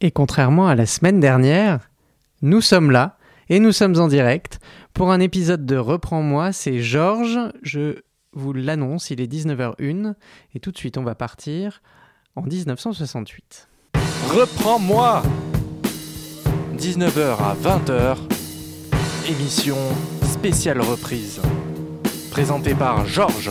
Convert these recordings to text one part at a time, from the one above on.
Et contrairement à la semaine dernière, nous sommes là et nous sommes en direct pour un épisode de Reprends-moi. C'est Georges, je vous l'annonce, il est 19h01 et tout de suite on va partir en 1968. Reprends-moi 19h à 20h, émission spéciale reprise. Présentée par Georges.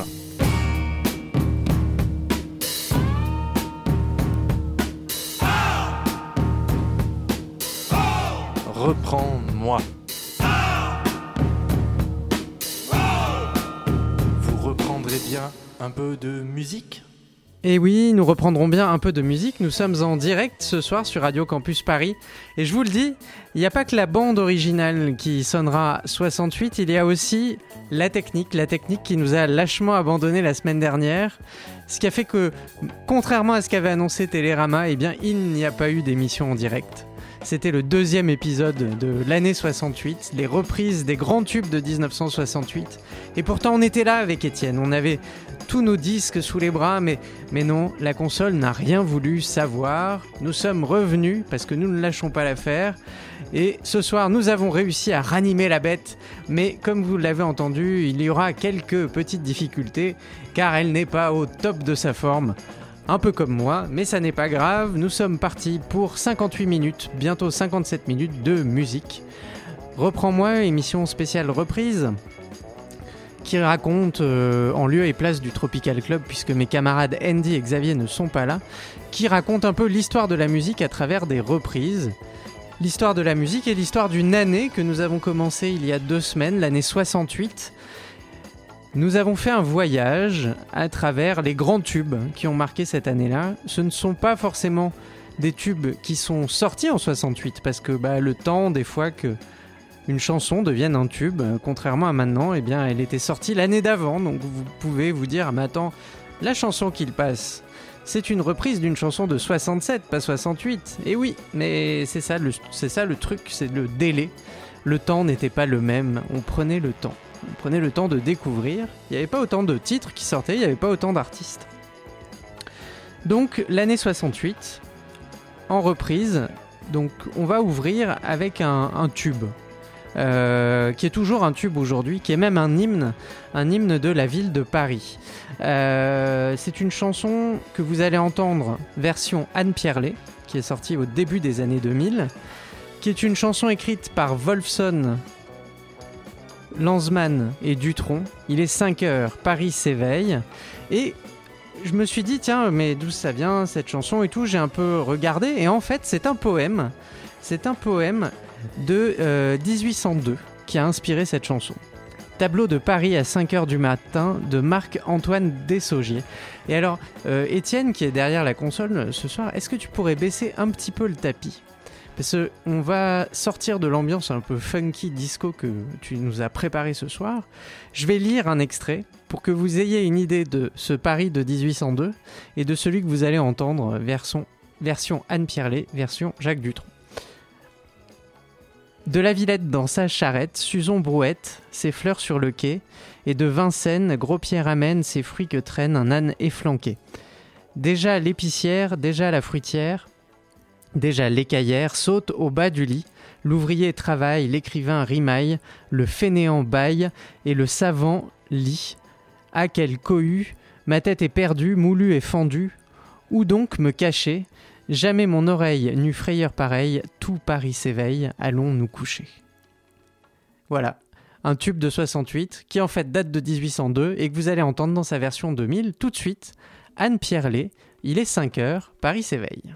Reprends-moi. Vous reprendrez bien un peu de musique? Et oui, nous reprendrons bien un peu de musique. Nous sommes en direct ce soir sur Radio Campus Paris. Et je vous le dis, il n'y a pas que la bande originale qui sonnera 68, il y a aussi la technique, la technique qui nous a lâchement abandonné la semaine dernière. Ce qui a fait que, contrairement à ce qu'avait annoncé Télérama, eh il n'y a pas eu d'émission en direct. C'était le deuxième épisode de l'année 68, les reprises des grands tubes de 1968. Et pourtant, on était là avec Étienne. On avait tous nos disques sous les bras, mais, mais non, la console n'a rien voulu savoir. Nous sommes revenus parce que nous ne lâchons pas l'affaire. Et ce soir, nous avons réussi à ranimer la bête. Mais comme vous l'avez entendu, il y aura quelques petites difficultés car elle n'est pas au top de sa forme un peu comme moi, mais ça n'est pas grave, nous sommes partis pour 58 minutes, bientôt 57 minutes de musique. Reprends-moi, émission spéciale reprise, qui raconte euh, en lieu et place du Tropical Club, puisque mes camarades Andy et Xavier ne sont pas là, qui raconte un peu l'histoire de la musique à travers des reprises. L'histoire de la musique et l'histoire d'une année que nous avons commencé il y a deux semaines, l'année 68, nous avons fait un voyage à travers les grands tubes qui ont marqué cette année-là. Ce ne sont pas forcément des tubes qui sont sortis en 68 parce que bah, le temps des fois que une chanson devienne un tube, contrairement à maintenant, eh bien elle était sortie l'année d'avant. Donc vous pouvez vous dire, mais attends, la chanson qu'il passe, c'est une reprise d'une chanson de 67, pas 68. Et oui, mais c'est ça le truc, c'est le délai. Le temps n'était pas le même, on prenait le temps prenait le temps de découvrir. Il n'y avait pas autant de titres qui sortaient, il n'y avait pas autant d'artistes. Donc l'année 68, en reprise, donc on va ouvrir avec un, tube. Euh, qui est toujours un tube aujourd'hui, qui est même un hymne, un hymne de la ville de Paris. Euh, c'est une chanson que vous allez entendre version Anne Pierlet, qui est sortie au début des années 2000, qui est une chanson écrite par Wolfson Lanzmann et Dutron. Il est 5 heures, Paris s'éveille. Et je me suis dit, tiens, mais d'où ça vient cette chanson et tout J'ai un peu regardé et en fait, c'est un poème. C'est un poème de 1802 euh, qui a inspiré cette chanson. Tableau de Paris à 5 heures du matin de Marc-Antoine Dessaugier. Et alors, euh, Étienne, qui est derrière la console ce soir, est-ce que tu pourrais baisser un petit peu le tapis? Parce qu'on va sortir de l'ambiance un peu funky disco que tu nous as préparé ce soir. Je vais lire un extrait pour que vous ayez une idée de ce Paris de 1802 et de celui que vous allez entendre version, version Anne Pierlet, version Jacques Dutronc. De la Villette dans sa charrette, Suson brouette, ses fleurs sur le quai, et de Vincennes, Gros-Pierre amène ses fruits que traîne un âne efflanqué. Déjà l'épicière, déjà la fruitière, Déjà l'écaillère saute au bas du lit, l'ouvrier travaille, l'écrivain rimaille, le fainéant baille et le savant lit. Ah quel cohue, ma tête est perdue, moulue et fendue. Où donc me cacher? Jamais mon oreille n'eut frayeur pareille, tout Paris s'éveille, allons nous coucher. Voilà, un tube de 68 qui en fait date de 1802 et que vous allez entendre dans sa version 2000 tout de suite. Anne Pierlet, il est 5 heures, Paris s'éveille.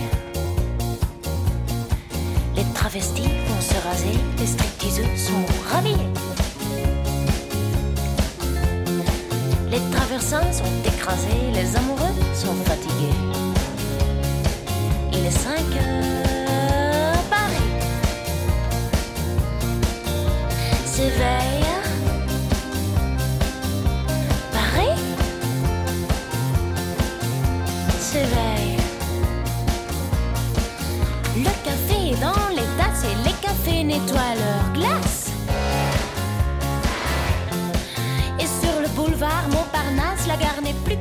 Les travestis vont se raser, les stripteaseux sont ravis. Les traversins sont écrasés, les amoureux sont fatigués. Il est 5 heures, Paris s'éveille. Nettoient leurs glaces. Et sur le boulevard Montparnasse, la gare n'est plus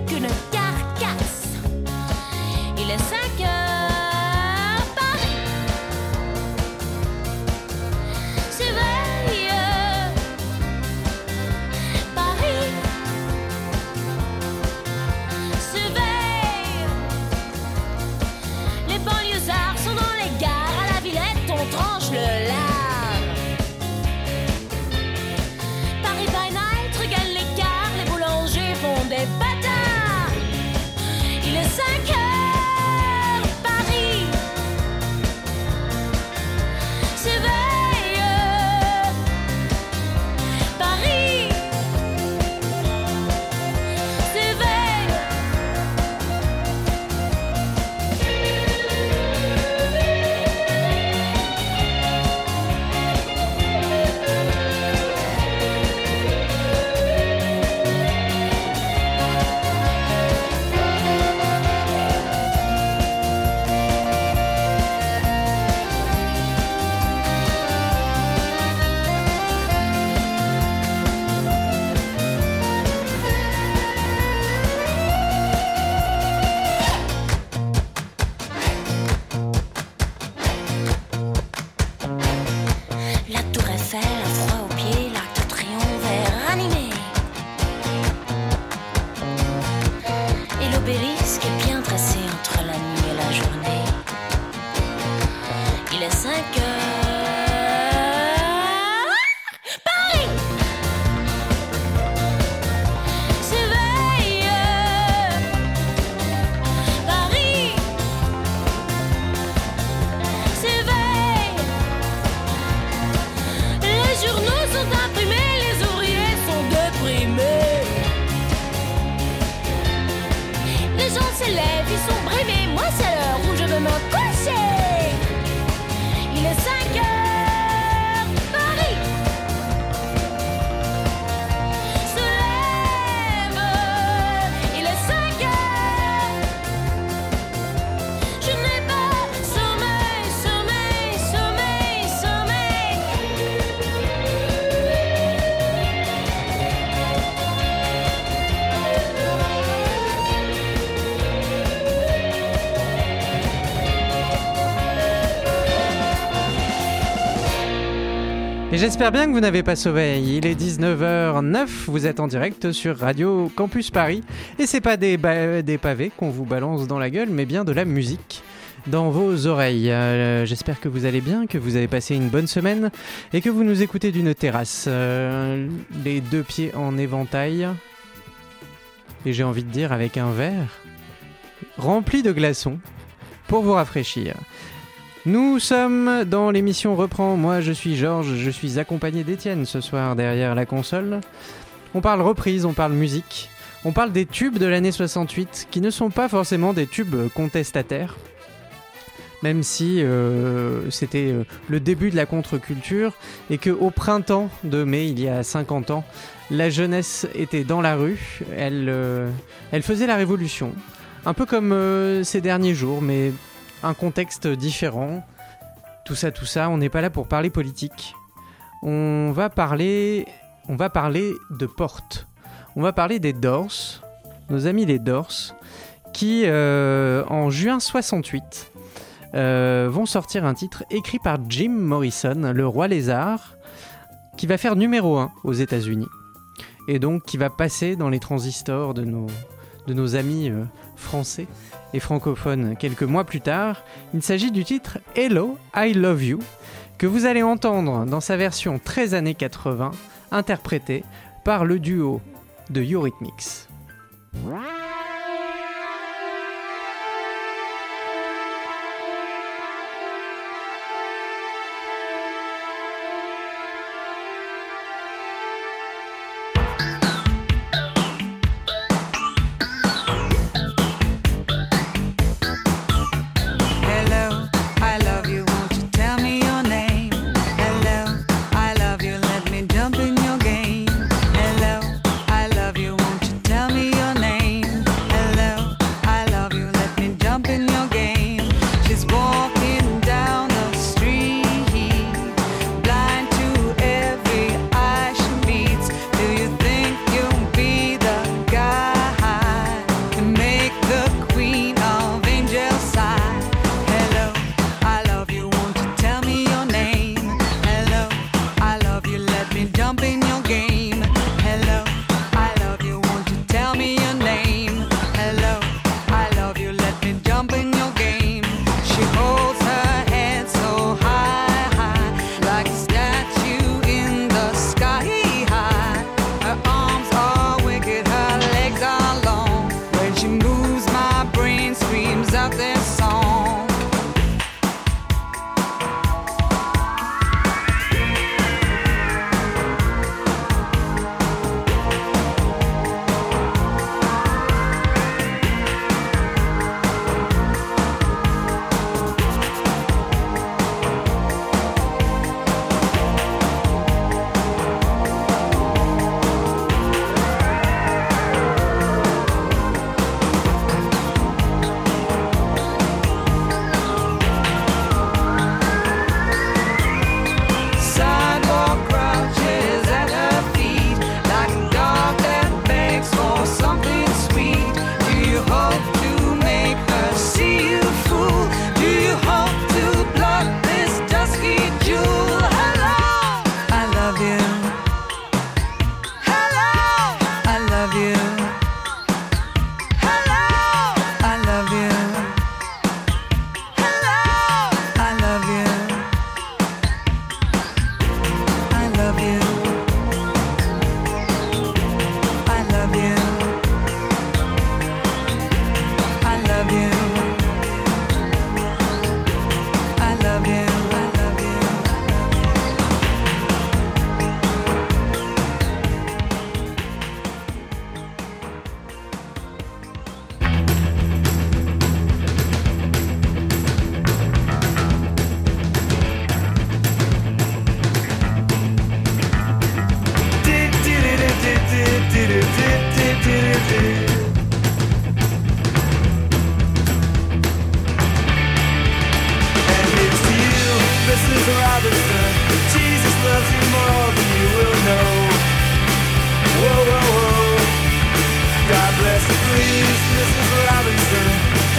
j'espère bien que vous n'avez pas sommeil. Il est 19h09, vous êtes en direct sur Radio Campus Paris. Et c'est pas des, pavés qu'on vous balance dans la gueule, mais bien de la musique dans vos oreilles. Euh, j'espère que vous allez bien, que vous avez passé une bonne semaine et que vous nous écoutez d'une terrasse. Euh, les deux pieds en éventail. Et j'ai envie de dire avec un verre rempli de glaçons pour vous rafraîchir. Nous sommes dans l'émission Reprend. Moi, je suis Georges, je suis accompagné d'Étienne ce soir derrière la console. On parle reprise, on parle musique, on parle des tubes de l'année 68 qui ne sont pas forcément des tubes contestataires. Même si euh, c'était euh, le début de la contre-culture et que au printemps de mai, il y a 50 ans, la jeunesse était dans la rue, elle, euh, faisait la révolution. Un peu comme ces derniers jours, mais un contexte différent. Tout ça, tout ça, on n'est pas là pour parler politique. On va parler, on va parler de porte. On va parler des Doors, nos amis les Doors, qui euh, en juin 68 euh, vont sortir un titre écrit par Jim Morrison, le roi lézard, qui va faire numéro 1 aux États-Unis et donc qui va passer dans les transistors de nos, de nos amis euh, français et francophones quelques mois plus tard. Il s'agit du titre Hello, I Love You, que vous allez entendre dans sa version 13 années 80, interprétée par le duo de Eurythmics. Please, Mrs. Robinson.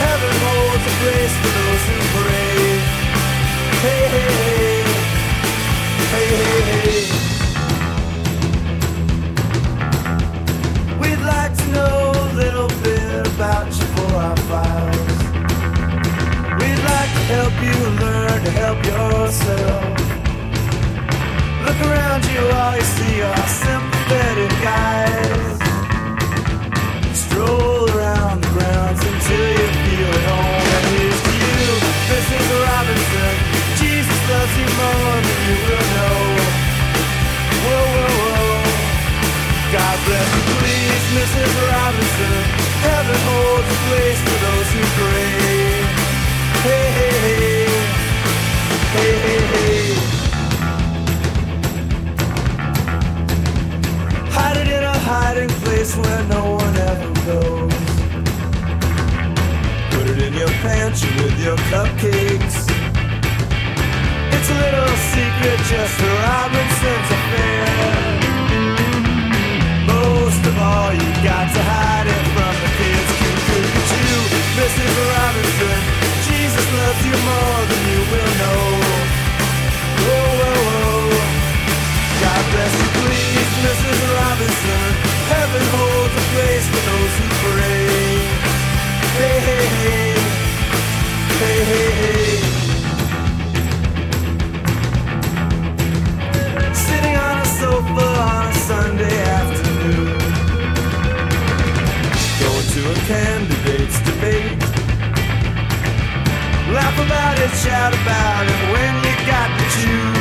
Heaven holds a place for those who pray. Hey, hey, hey. Hey, hey, hey. We'd like to know a little bit about you for our files. We'd like to help you learn to help yourself. Look around you, all you see are sympathetic eyes. Around the grounds until you feel at home. And here's to you, Mrs. Robinson. Jesus loves you you will know. Whoa, whoa, whoa. God bless you, please, Mrs. Robinson. Heaven holds a place for those who pray. Hey, hey, hey. Hey, hey, hey. In a hiding place where no one ever goes. Put it in your pantry with your cupcakes. It's a little secret just for Robinson's affair. Most of all, you got to hide it from the kids. At you, Mrs. Robinson. Jesus loves you more than you will know. Whoa, whoa, whoa. God bless you, please, Mrs. Robinson. Heaven holds a place for those who pray. Hey, hey, hey. Hey, hey, hey. Sitting on a sofa on a Sunday afternoon. Going to a candidate's debate. Laugh about it, shout about it when you got to choose.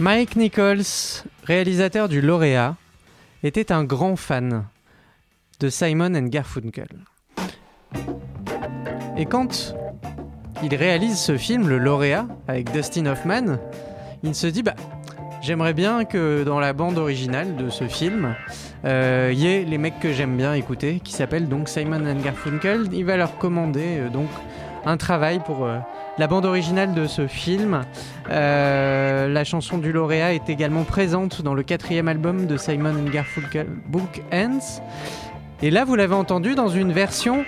Mike Nichols, réalisateur du lauréat, était un grand fan de Simon and Garfunkel. Et quand il réalise ce film, le lauréat, avec Dustin Hoffman, il se dit bah j'aimerais bien que dans la bande originale de ce film, euh, il y ait les mecs que j'aime bien écouter, qui s'appellent donc Simon and Garfunkel. Il va leur commander euh, donc un travail pour euh, la bande originale de ce film. Euh, la chanson du lauréat est également présente dans le quatrième album de Simon Garfunkel, Book Ends. Et là, vous l'avez entendu dans une version,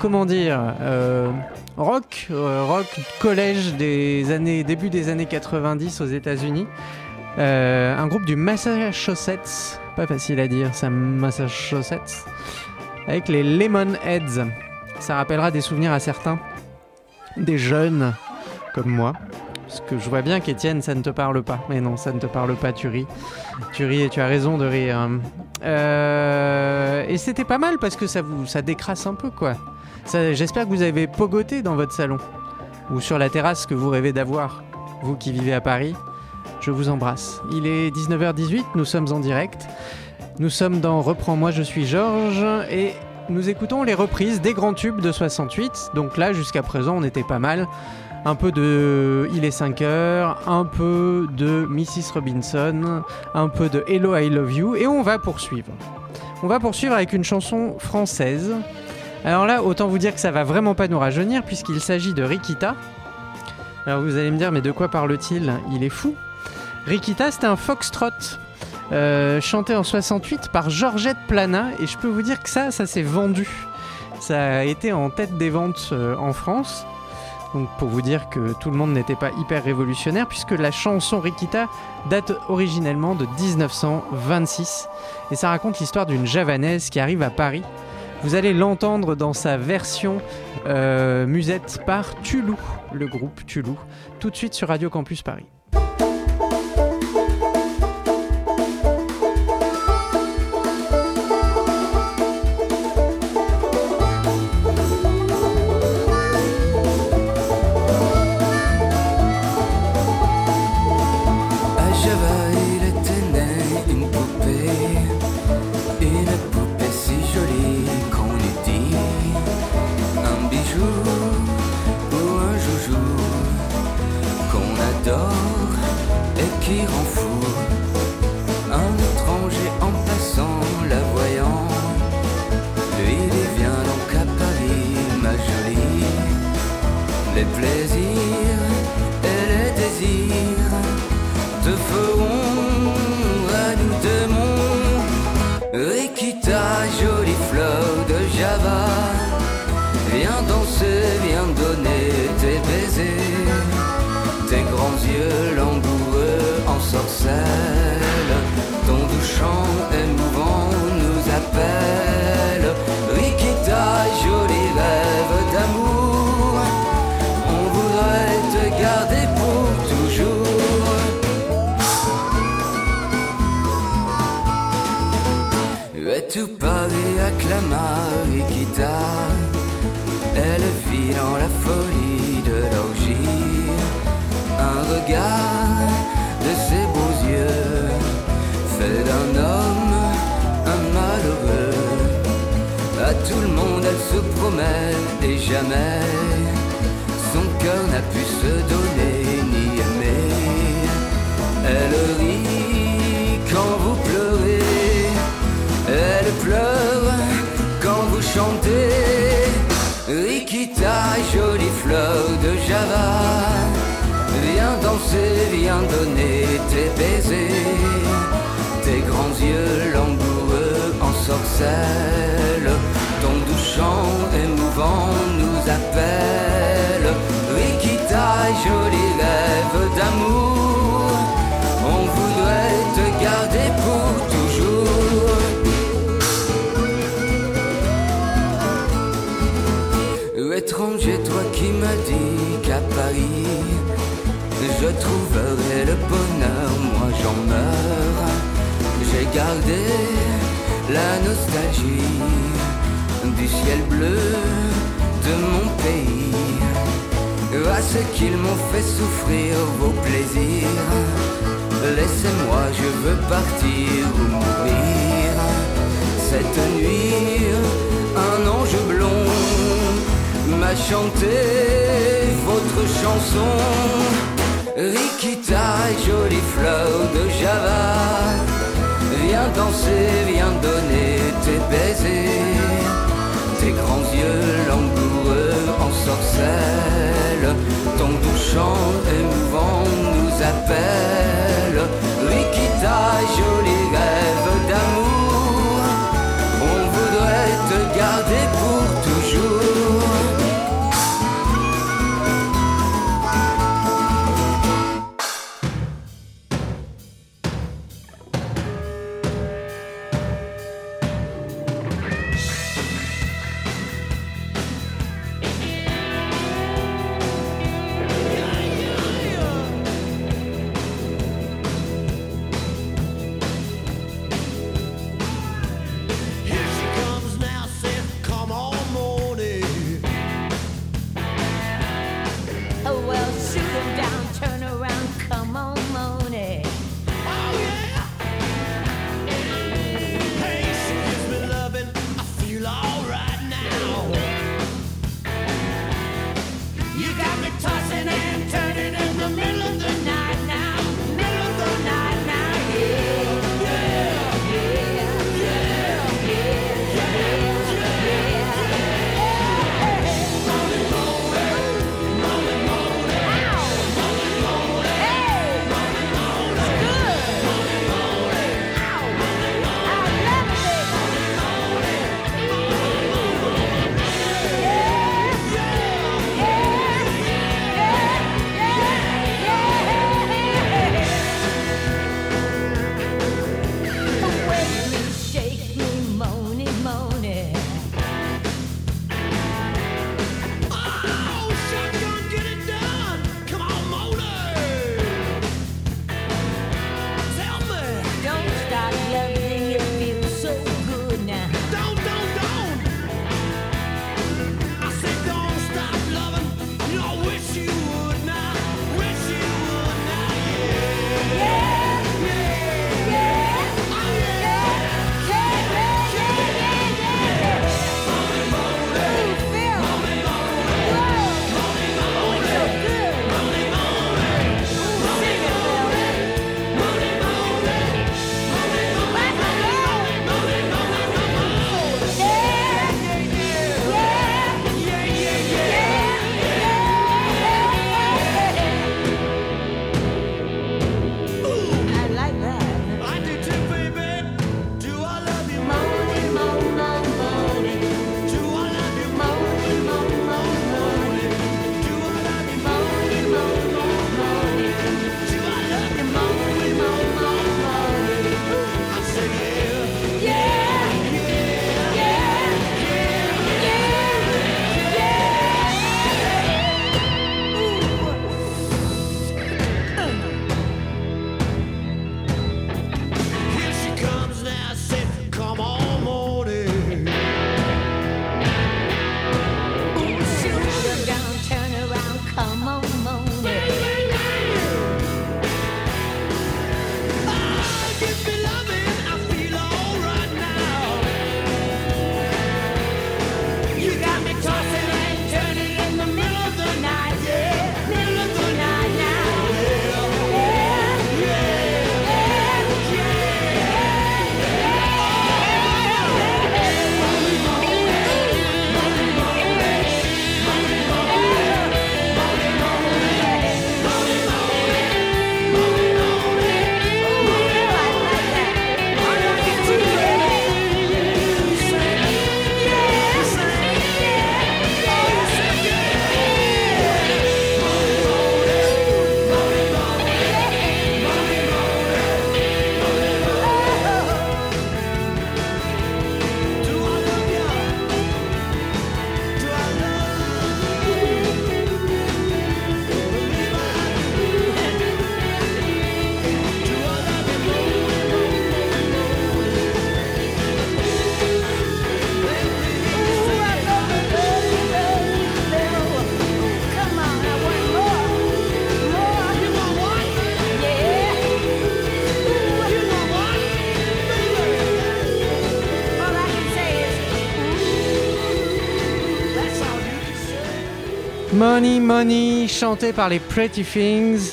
comment dire, euh, rock, euh, rock collège des années, début des années 90 aux États-Unis. Un groupe du Massachusetts, pas facile à dire, ça Massachusetts, avec les Lemonheads. Ça rappellera des souvenirs à certains, des jeunes comme moi. Parce que je vois bien qu'Étienne, ça ne te parle pas. Mais non, ça ne te parle pas, tu ris. Tu ris et tu as raison de rire. Euh, et c'était pas mal parce que ça vous ça décrasse un peu, quoi. J'espère que vous avez pogoté dans votre salon. Ou sur la terrasse que vous rêvez d'avoir. Vous qui vivez à Paris, je vous embrasse. Il est 19h18, nous sommes en direct. Nous sommes dans Reprends-moi, je suis Georges. Et nous écoutons les reprises des grands tubes de 68. Donc là, jusqu'à présent, on était pas mal. Un peu de Il est 5 heures, un peu de Mrs. Robinson, un peu de Hello I Love You, et on va poursuivre. On va poursuivre avec une chanson française Alors là, autant vous dire que ça va vraiment pas nous rajeunir puisqu'il s'agit de Rikita. Alors vous allez me dire, mais de quoi parle-t-il? Il est fou. Rikita, c'était un foxtrot euh, chanté en 68 par Georgette Plana et je peux vous dire que ça, ça s'est vendu. Ça a été en tête des ventes euh, en France. Donc pour vous dire que tout le monde n'était pas hyper révolutionnaire puisque la chanson Rikita date originellement de 1926 et ça raconte l'histoire d'une javanaise qui arrive à Paris. Vous allez l'entendre dans sa version euh, musette par Tulou, le groupe Tulou, tout de suite sur Radio Campus Paris. Je trouverai le bonheur, moi j'en meurs. J'ai gardé la nostalgie du ciel bleu de mon pays. À ceux qu'ils m'ont fait souffrir vos plaisirs. Laissez-moi, je veux partir ou mourir. Cette nuit, un ange blond m'a chanté votre chanson. Rikita, jolie fleur de Java, viens danser, viens donner tes baisers, tes grands yeux langoureux en sorcelle, ton doux chant émouvant nous appelle. Rikita, joli rêve d'amour, on voudrait te garder Money Money, chanté par les Pretty Things.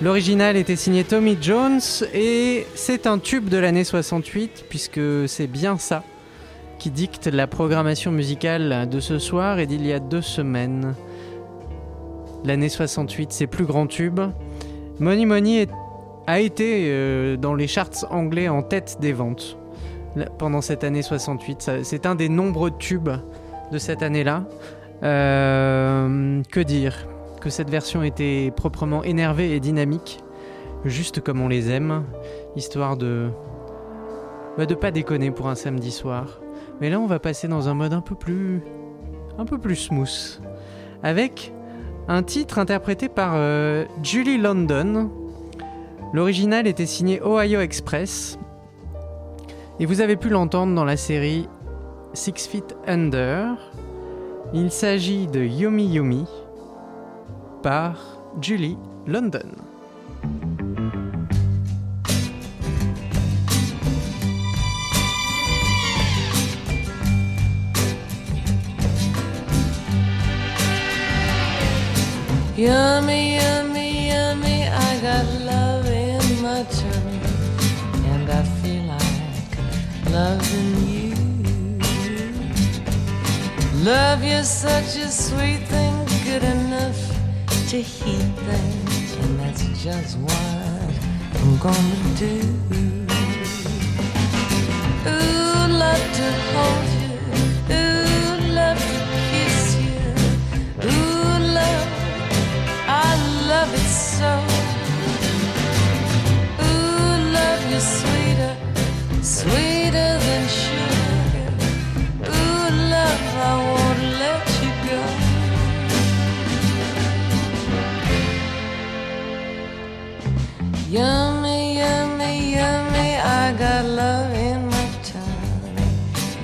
L'original était signé Tommy Jones et c'est un tube de l'année 68 puisque c'est bien ça qui dicte la programmation musicale de ce soir et d'il y a deux semaines. L'année 68, ses plus grands tubes. Money Money a été euh, dans les charts anglais en tête des ventes pendant cette année 68. Ça- C'est un des nombreux tubes de cette année-là. Euh, que dire Que cette version était proprement énervée et dynamique, juste comme on les aime, histoire de. bah, de pas déconner pour un samedi soir. Mais là, on va passer dans un mode un peu plus. un peu plus smooth. Avec un titre interprété par euh, Julie London. L'original était signé Ohio Express. Et vous avez pu l'entendre dans la série Six Feet Under. Il s'agit de Yumi Yumi par Julie London. Yummy, yummy, yummy, I got love in my tummy, and I feel like loving you. Love you such a sweet thing, good enough to heat things, and that's just what I'm gonna do. Ooh, love to hold you, ooh, love to kiss you, ooh, love. I love it so. Ooh, love you sweeter, sweeter than sugar. Yummy, yummy, yummy, I got love in my tummy.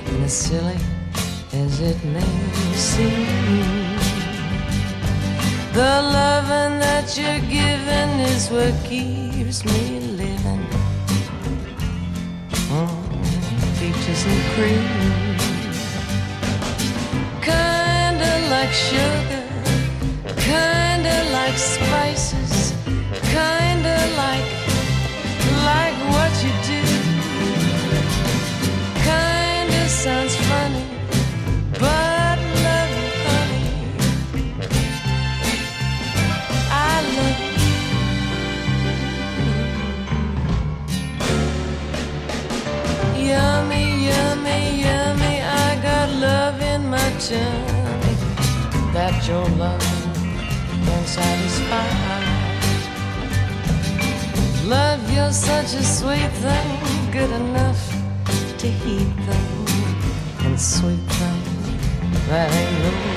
And as silly as it may seem. The loving that you're giving is what keeps me living. Oh, peaches and cream. Like sugar, kinda like spices, kinda like, like what you do. Kinda sounds funny, but love you, honey. I love you. Yummy, yummy, yummy. I got love in my tummy that your love can satisfy. Love, you're such a sweet thing, good enough to heat things and sweet things that ain't no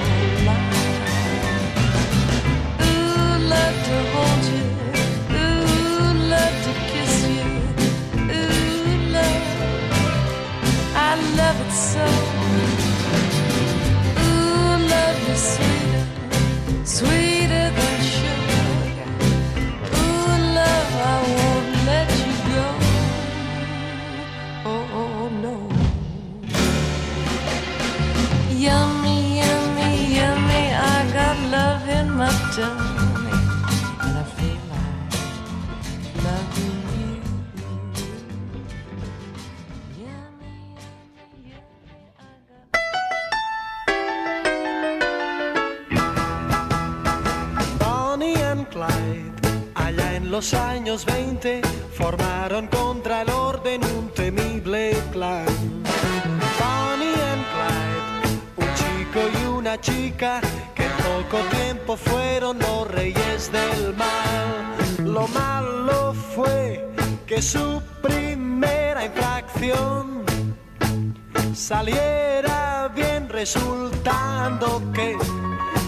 resultando que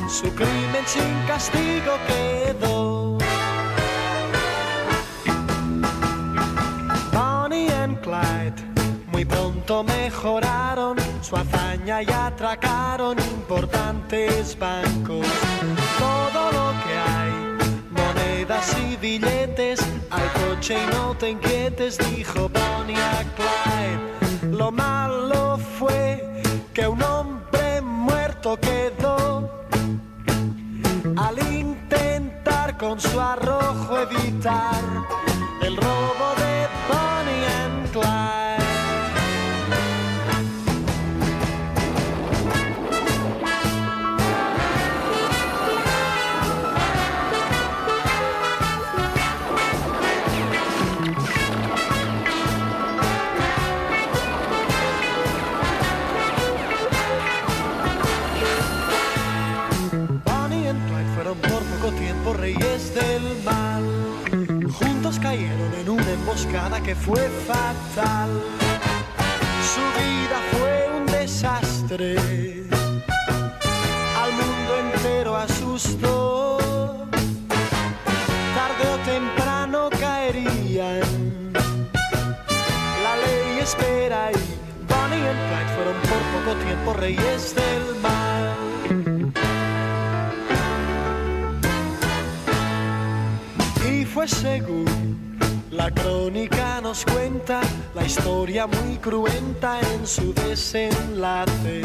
su crimen sin castigo quedó. Bonnie and Clyde muy pronto mejoraron su hazaña y atracaron importantes bancos. Todo lo que hay, monedas y billetes, al coche y no te inquietes, dijo Bonnie a Clyde. Lo malo fue quedó al intentar con su arrojo evitar fue fatal. Muy cruenta en su desenlace.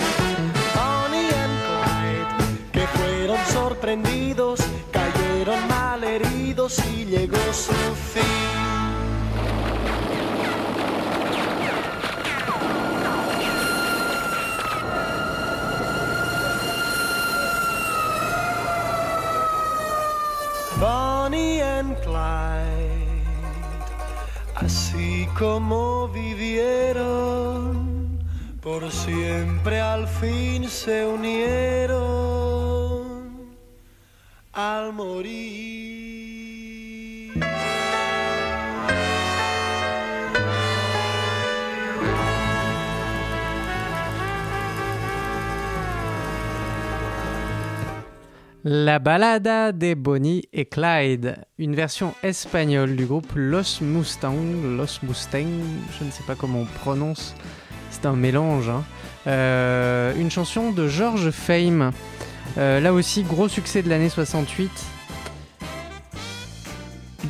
Bonnie and Clyde, que fueron sorprendidos, cayeron mal heridos y llegó su fin. Bonnie and Clyde, así como fin se al. La balada de Bonnie et Clyde, une version espagnole du groupe Los Mustang, Los Mustang, je ne sais pas comment on prononce, c'est un mélange. hein. Euh, une chanson de George Fame, Euh, là aussi gros succès de l'année 68.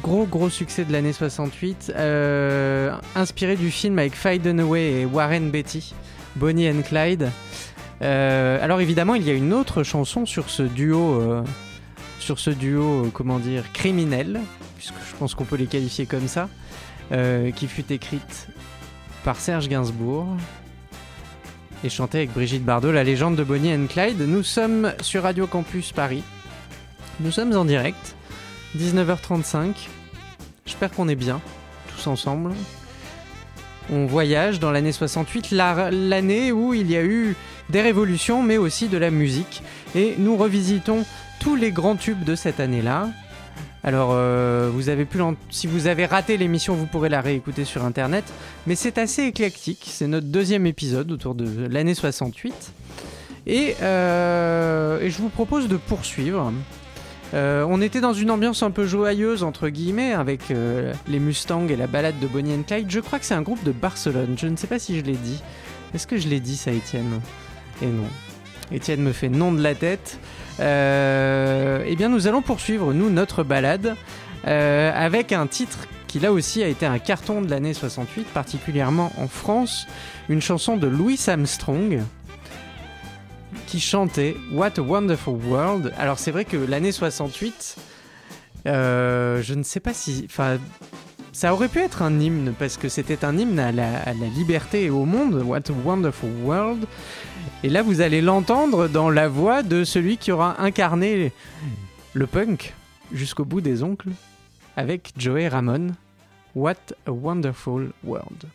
Gros gros succès de l'année 68, euh, inspiré du film avec Faye Dunaway et Warren Beatty, Bonnie and Clyde. Alors évidemment, il y a une autre chanson sur ce duo, sur ce duo, comment dire, criminel, puisque je pense qu'on peut les qualifier comme ça, qui fut écrite par Serge Gainsbourg et chantée avec Brigitte Bardot, la légende de Bonnie and Clyde. Nous sommes sur Radio Campus Paris. Nous sommes en direct, 19h35. J'espère qu'on est bien, tous ensemble. On voyage dans l'année 68, la- l'année où il y a eu des révolutions, mais aussi de la musique. Et nous revisitons tous les grands tubes de cette année-là. Alors, euh, si vous avez raté l'émission, vous pourrez la réécouter sur Internet. Mais c'est assez éclectique. C'est notre deuxième épisode autour de l'année 68. Et, euh, et je vous propose de poursuivre. Euh, on était dans une ambiance un peu joyeuse, entre guillemets, avec les Mustangs et la balade de Bonnie and Clyde. Je crois que c'est un groupe de Barcelone. Je ne sais pas si je l'ai dit. Est-ce que je l'ai dit ça, Étienne? Et non. Étienne me fait non de la tête. Euh, eh bien, nous allons poursuivre, nous, notre balade euh, avec un titre qui, là aussi, a été un carton de l'année 68, particulièrement en France. Une chanson de Louis Armstrong qui chantait What a Wonderful World. Alors, c'est vrai que l'année 68, euh, je ne sais pas si. Enfin. Ça aurait pu être un hymne parce que c'était un hymne à la, à la liberté et au monde. What a wonderful world. Et là, vous allez l'entendre dans la voix de celui qui aura incarné le punk jusqu'au bout des ongles avec Joey Ramone. What a wonderful world.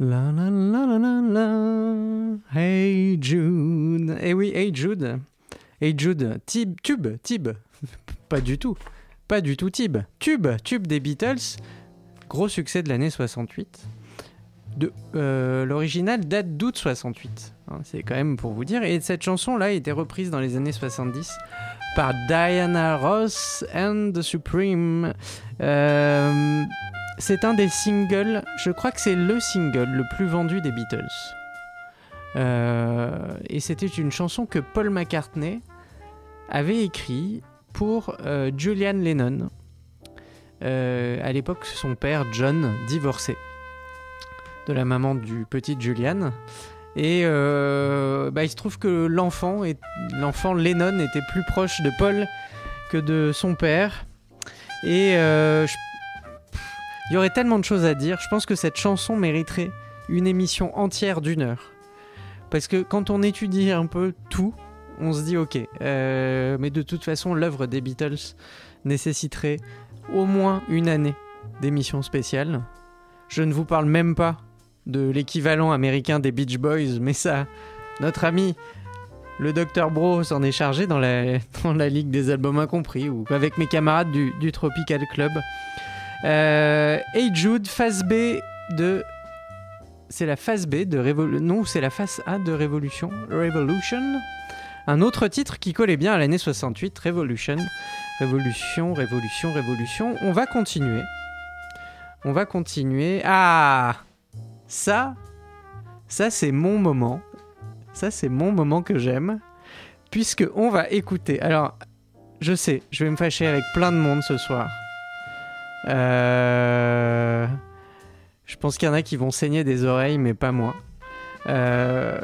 La la la la la la. Hey Jude. Eh oui, Hey Jude. Hey Jude. Tib, tube, tib. Pas du tout. Pas du tout tib. Tube, tube des Beatles. Gros succès de l'année 68. De, euh, L'original date d'août 68. hein, C'est quand même pour vous dire. Et cette chanson-là a été reprise dans les années 70 par Diana Ross and the Supreme. Euh, c'est un des singles, je crois que c'est le single le plus vendu des Beatles. Euh, et c'était une chanson que Paul McCartney avait écrit pour euh, Julian Lennon. Euh, à l'époque, son père John divorçait de la maman du petit Julian. Et bah, il se trouve que l'enfant, l'enfant Lennon était plus proche de Paul que de son père. Et il y aurait tellement de choses à dire. Je pense que cette chanson mériterait une émission entière d'une heure. Parce que quand on étudie un peu tout, on se dit ok. euh, mais de toute façon, l'œuvre des Beatles nécessiterait au moins une année d'émission spéciale. Je ne vous parle même pas de l'équivalent américain des Beach Boys, mais ça, notre ami le Dr Bro s'en est chargé dans la, Ligue des albums incompris, ou avec mes camarades du Tropical Club. Euh, Hey Jude, phase B de... C'est la phase B de Révolution... Non, c'est la phase A de Révolution. Revolution. Un autre titre qui collait bien à l'année 68, Revolution. Révolution, révolution, révolution. On va continuer. On va continuer. Ah Ça, ça c'est mon moment. Ça c'est mon moment que j'aime. Puisque on va écouter. Alors, je sais, je vais me fâcher avec plein de monde ce soir. Euh... Je pense qu'il y en a qui vont saigner des oreilles, mais pas moi. Euh,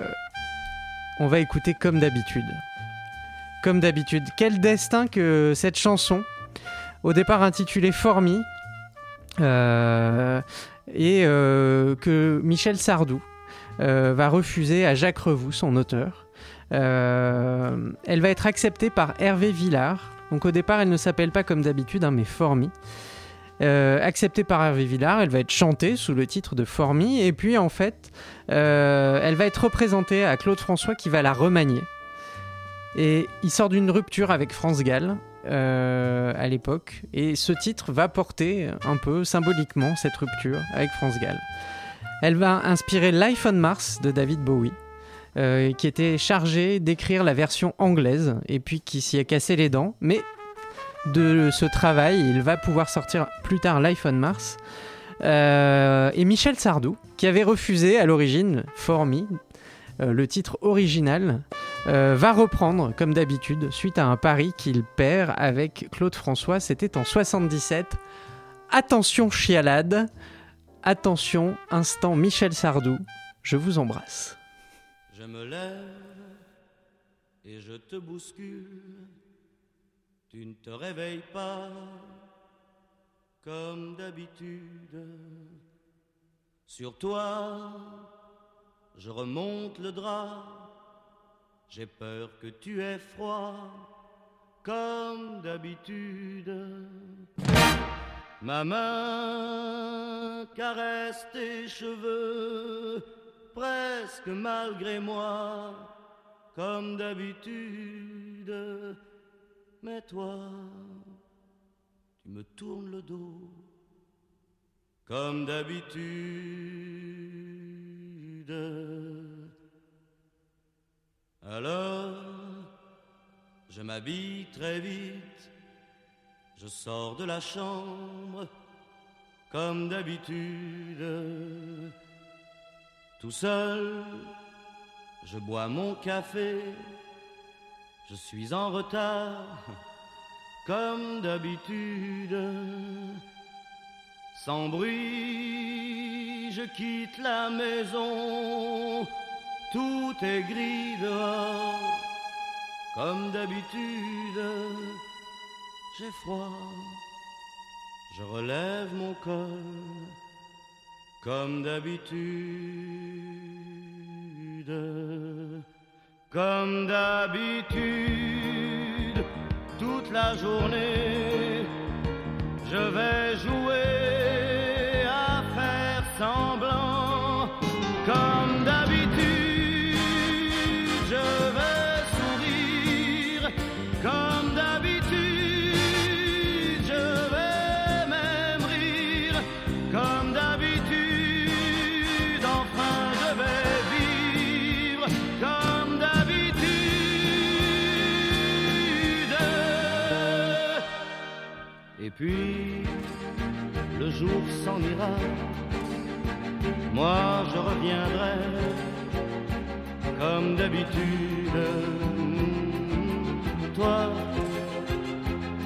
On va écouter comme d'habitude. Comme d'habitude. Quel destin que cette chanson, au départ intitulée Formi, euh, et que Michel Sardou va refuser à Jacques Revaux, son auteur. Elle va être acceptée par Hervé Villard. Donc au départ, elle ne s'appelle pas comme d'habitude, hein, mais Formi. Euh, acceptée par Hervé Villard, elle va être chantée sous le titre de Formi, et puis en fait, euh, elle va être représentée à Claude François qui va la remanier. Et il sort d'une rupture avec France Gall euh, à l'époque, et ce titre va porter un peu symboliquement cette rupture avec France Gall. Elle va inspirer Life on Mars de David Bowie. qui était chargé d'écrire la version anglaise et puis qui s'y est cassé les dents. Mais de ce travail, il va pouvoir sortir plus tard Life on Mars. Euh, et Michel Sardou, qui avait refusé à l'origine For Me, euh, le titre original, euh, va reprendre comme d'habitude suite à un pari qu'il perd avec Claude François. C'était en 77. Attention chialade, attention instant Michel Sardou, je vous embrasse. Je me lève et je te bouscule. Tu ne te réveilles pas comme d'habitude. Sur toi, je remonte le drap. J'ai peur que tu aies froid comme d'habitude. Ma main caresse tes cheveux presque malgré moi, comme d'habitude. Mais toi, tu me tournes le dos, comme d'habitude. Alors, je m'habille très vite, je sors de la chambre, comme d'habitude. Tout seul, je bois mon café, je suis en retard, comme d'habitude. Sans bruit, je quitte la maison, tout est gris dehors, comme d'habitude. J'ai froid, je relève mon col comme d'habitude, comme d'habitude, toute la journée, je vais jouer à faire semblant. Comme d'habitude, je vais sourire. Comme d'habitude, je vais même rire. Comme d'habitude, enfin je vais vivre. Puis le jour s'en ira. Moi je reviendrai comme d'habitude. Toi,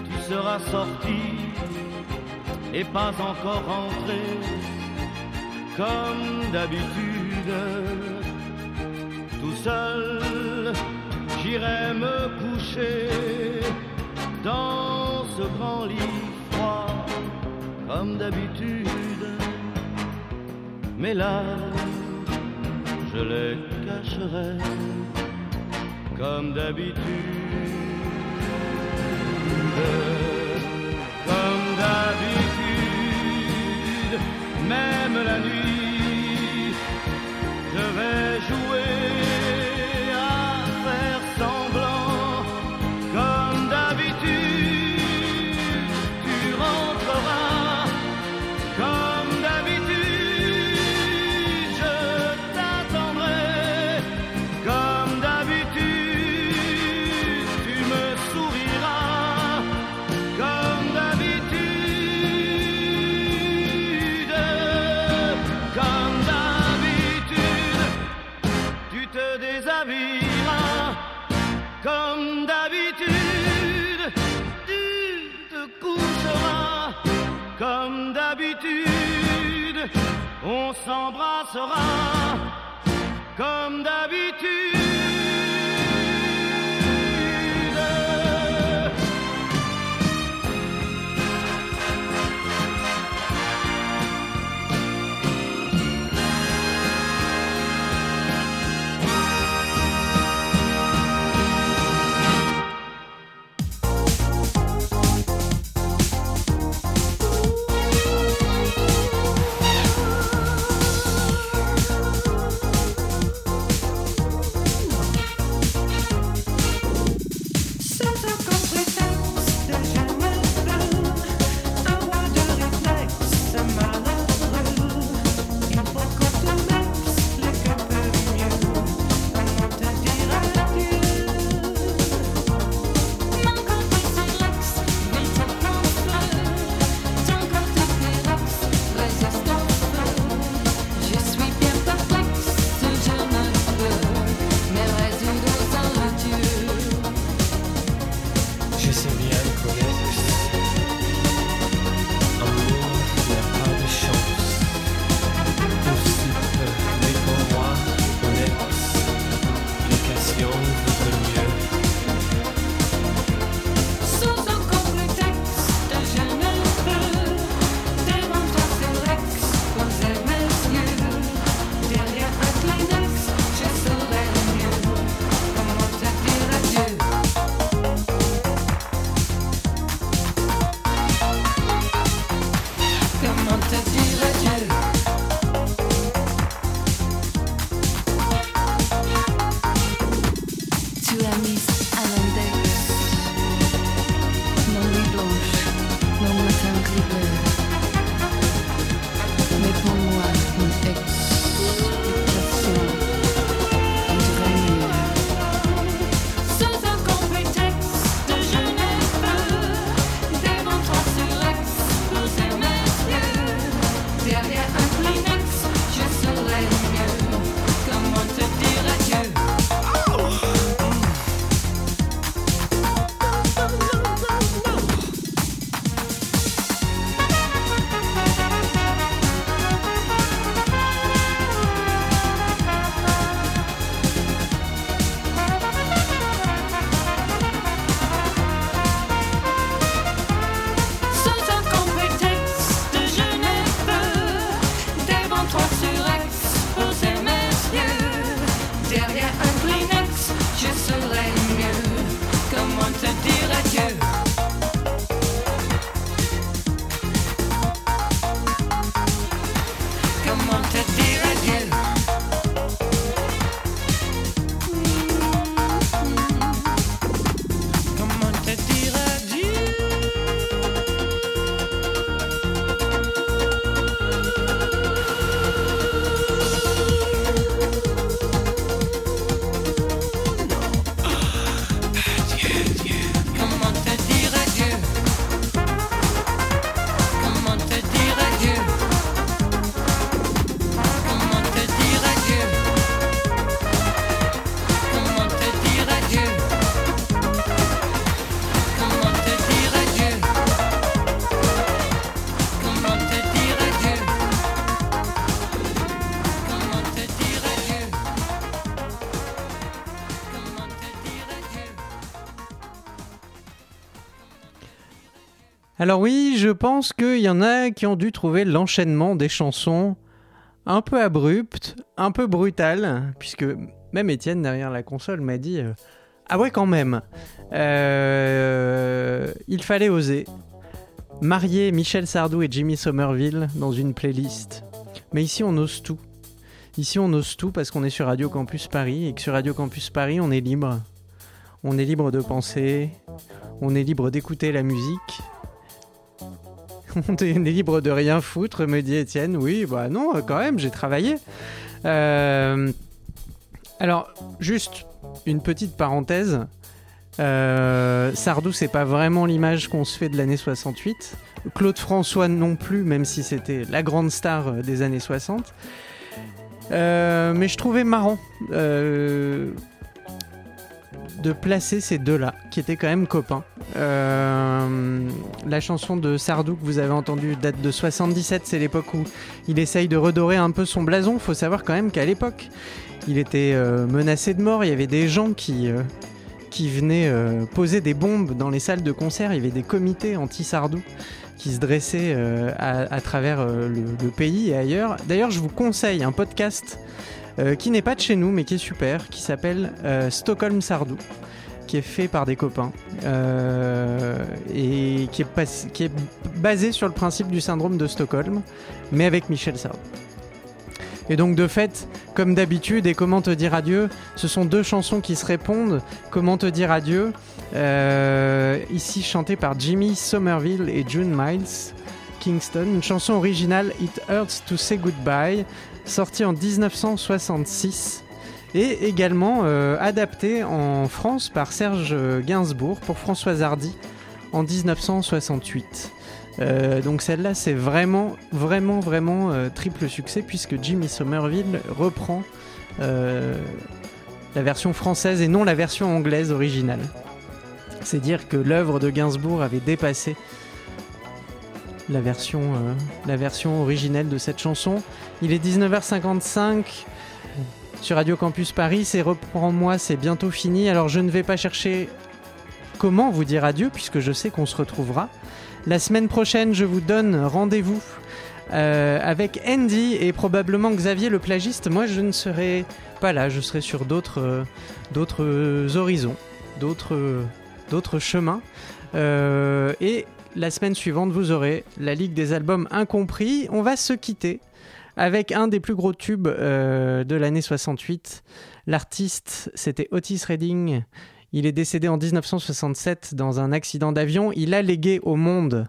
tu seras sorti et pas encore rentré comme d'habitude. Tout seul, j'irai me coucher dans ce grand lit comme d'habitude. Mais là, je les cacherai comme d'habitude. Comme d'habitude, même la nuit, on s'embrassera. Comme d'habitude. Alors oui, je pense qu'il y en a qui ont dû trouver l'enchaînement des chansons un peu abrupt, un peu brutal, puisque même Étienne derrière la console m'a dit euh, Ah ouais quand même Euh, Il fallait oser. Marier Michel Sardou et Jimmy Somerville dans une playlist. Mais ici on ose tout. Ici on ose tout parce qu'on est sur Radio Campus Paris et que sur Radio Campus Paris on est libre. On est libre de penser, on est libre d'écouter la musique. On est libre de rien foutre, me dit Étienne. Oui, bah non, quand même, j'ai travaillé. Euh, Alors, juste une petite parenthèse. Euh, Sardou, c'est pas vraiment l'image qu'on se fait de l'année 68. Claude François non plus, même si c'était la grande star euh, des années 60. Euh, mais je trouvais marrant euh, de placer ces deux-là, qui étaient quand même copains. Euh, la chanson de Sardou que vous avez entendue date de 77, c'est l'époque où il essaye de redorer un peu son blason. Faut savoir quand même qu'à l'époque, il était euh, menacé de mort. Il y avait des gens qui, euh, qui venaient poser des bombes dans les salles de concert. Il y avait des comités anti-Sardou qui se dressaient à, travers le, le pays et ailleurs. D'ailleurs, je vous conseille un podcast euh, qui n'est pas de chez nous, mais qui est super, qui s'appelle euh, Stockholm Sardou, qui est fait par des copains euh, et qui est, basé sur le principe du syndrome de Stockholm, mais avec Michel Sardou. Et donc de fait, comme d'habitude, et comment te dire adieu, ce sont deux chansons qui se répondent. Comment te dire adieu, ici chantée par Jimmy Somerville et June Miles Kingston, une chanson originale It Hurts to Say Goodbye, sortie en 1966 et également euh, adaptée en France par Serge Gainsbourg pour Françoise Hardy en 1968. Euh, donc celle-là, c'est vraiment, vraiment, vraiment euh, triple succès puisque Jimmy Somerville reprend euh, la version française et non la version anglaise originale. C'est dire que l'œuvre de Gainsbourg avait dépassé la version, euh, la version originelle de cette chanson. Il est 19h55 sur Radio Campus Paris. C'est Reprends-moi, c'est bientôt fini. Alors je ne vais pas chercher comment vous dire adieu puisque je sais qu'on se retrouvera. La semaine prochaine, je vous donne rendez-vous euh, avec Andy et probablement Xavier le plagiste. Moi, je ne serai pas là, je serai sur d'autres euh, horizons, d'autres d'autres chemins. Et la semaine suivante, vous aurez la Ligue des albums incompris. On va se quitter avec un des plus gros tubes euh, de l'année 68. L'artiste, c'était Otis Redding. Il est décédé en 1967 dans un accident d'avion. Il a légué au monde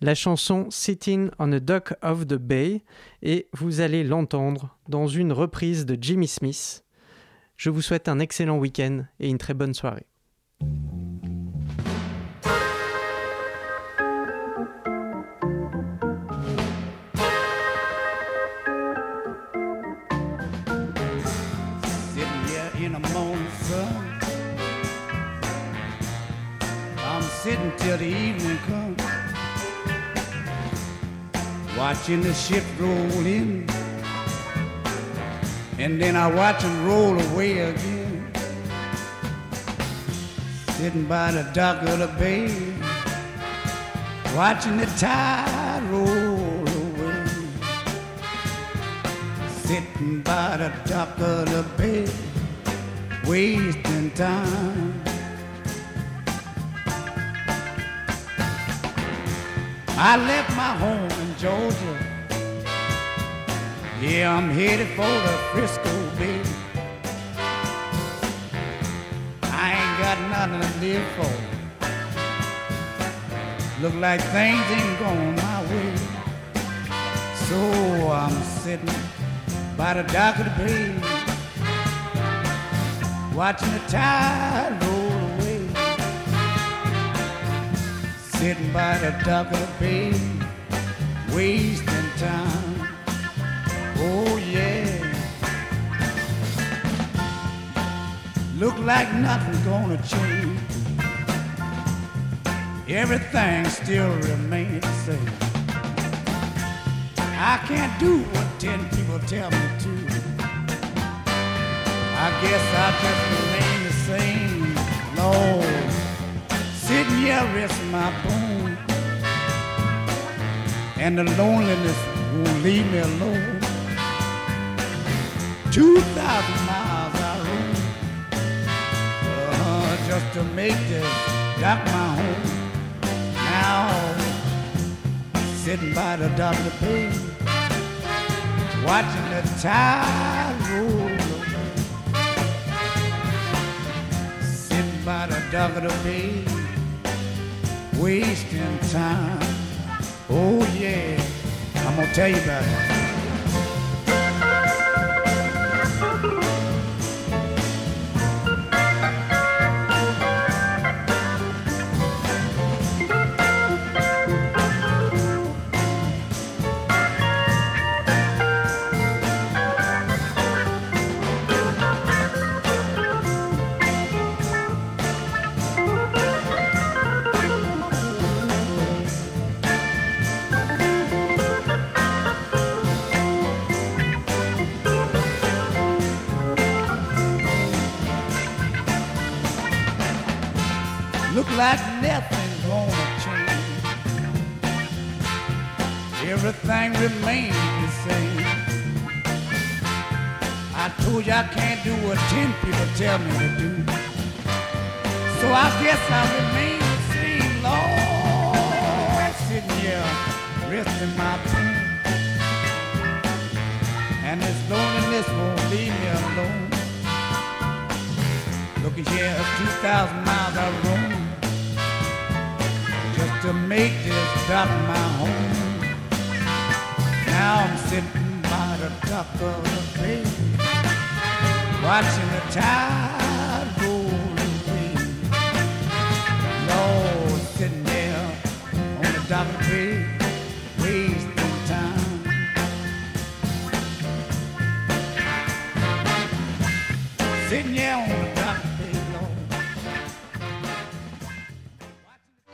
la chanson Sitting on a Dock of the Bay et vous allez l'entendre dans une reprise de Jimmy Smith. Je vous souhaite un excellent week-end et une très bonne soirée. Watching the ship roll in. And then I watch them roll away again. Sitting by the dock of the bay. Watching the tide roll away sitting by the dock of the bay, wasting time. I left my home Georgia. Yeah, I'm headed for the Frisco baby. I ain't got nothing to live for. Look like things ain't going my way. So I'm sitting by the dock of the bay, watching the tide roll away. Sitting by the dock of the bay, wasting time. Oh yeah. Look like nothing's gonna change. Everything still remains the same. I can't do what ten people tell me to. I guess I just remain the same. Lord, sitting here resting my bone. And the loneliness won't leave me alone. Two thousand miles I rode uh, just to make this dock my home. Now sitting by the dock of bay, watching the tide roll. Sitting by the dock of the bay, wasting time. Oh yeah, I'm gonna tell you about it. Remains the same. I told you I can't do what ten people tell me to do. So I guess I remain the same, Lord, sitting here resting my pain. And this loneliness won't leave me alone. Look at here, 2,000 miles I roam just to make this dock my home. Now I'm sitting by the dock of the bay, watching the tide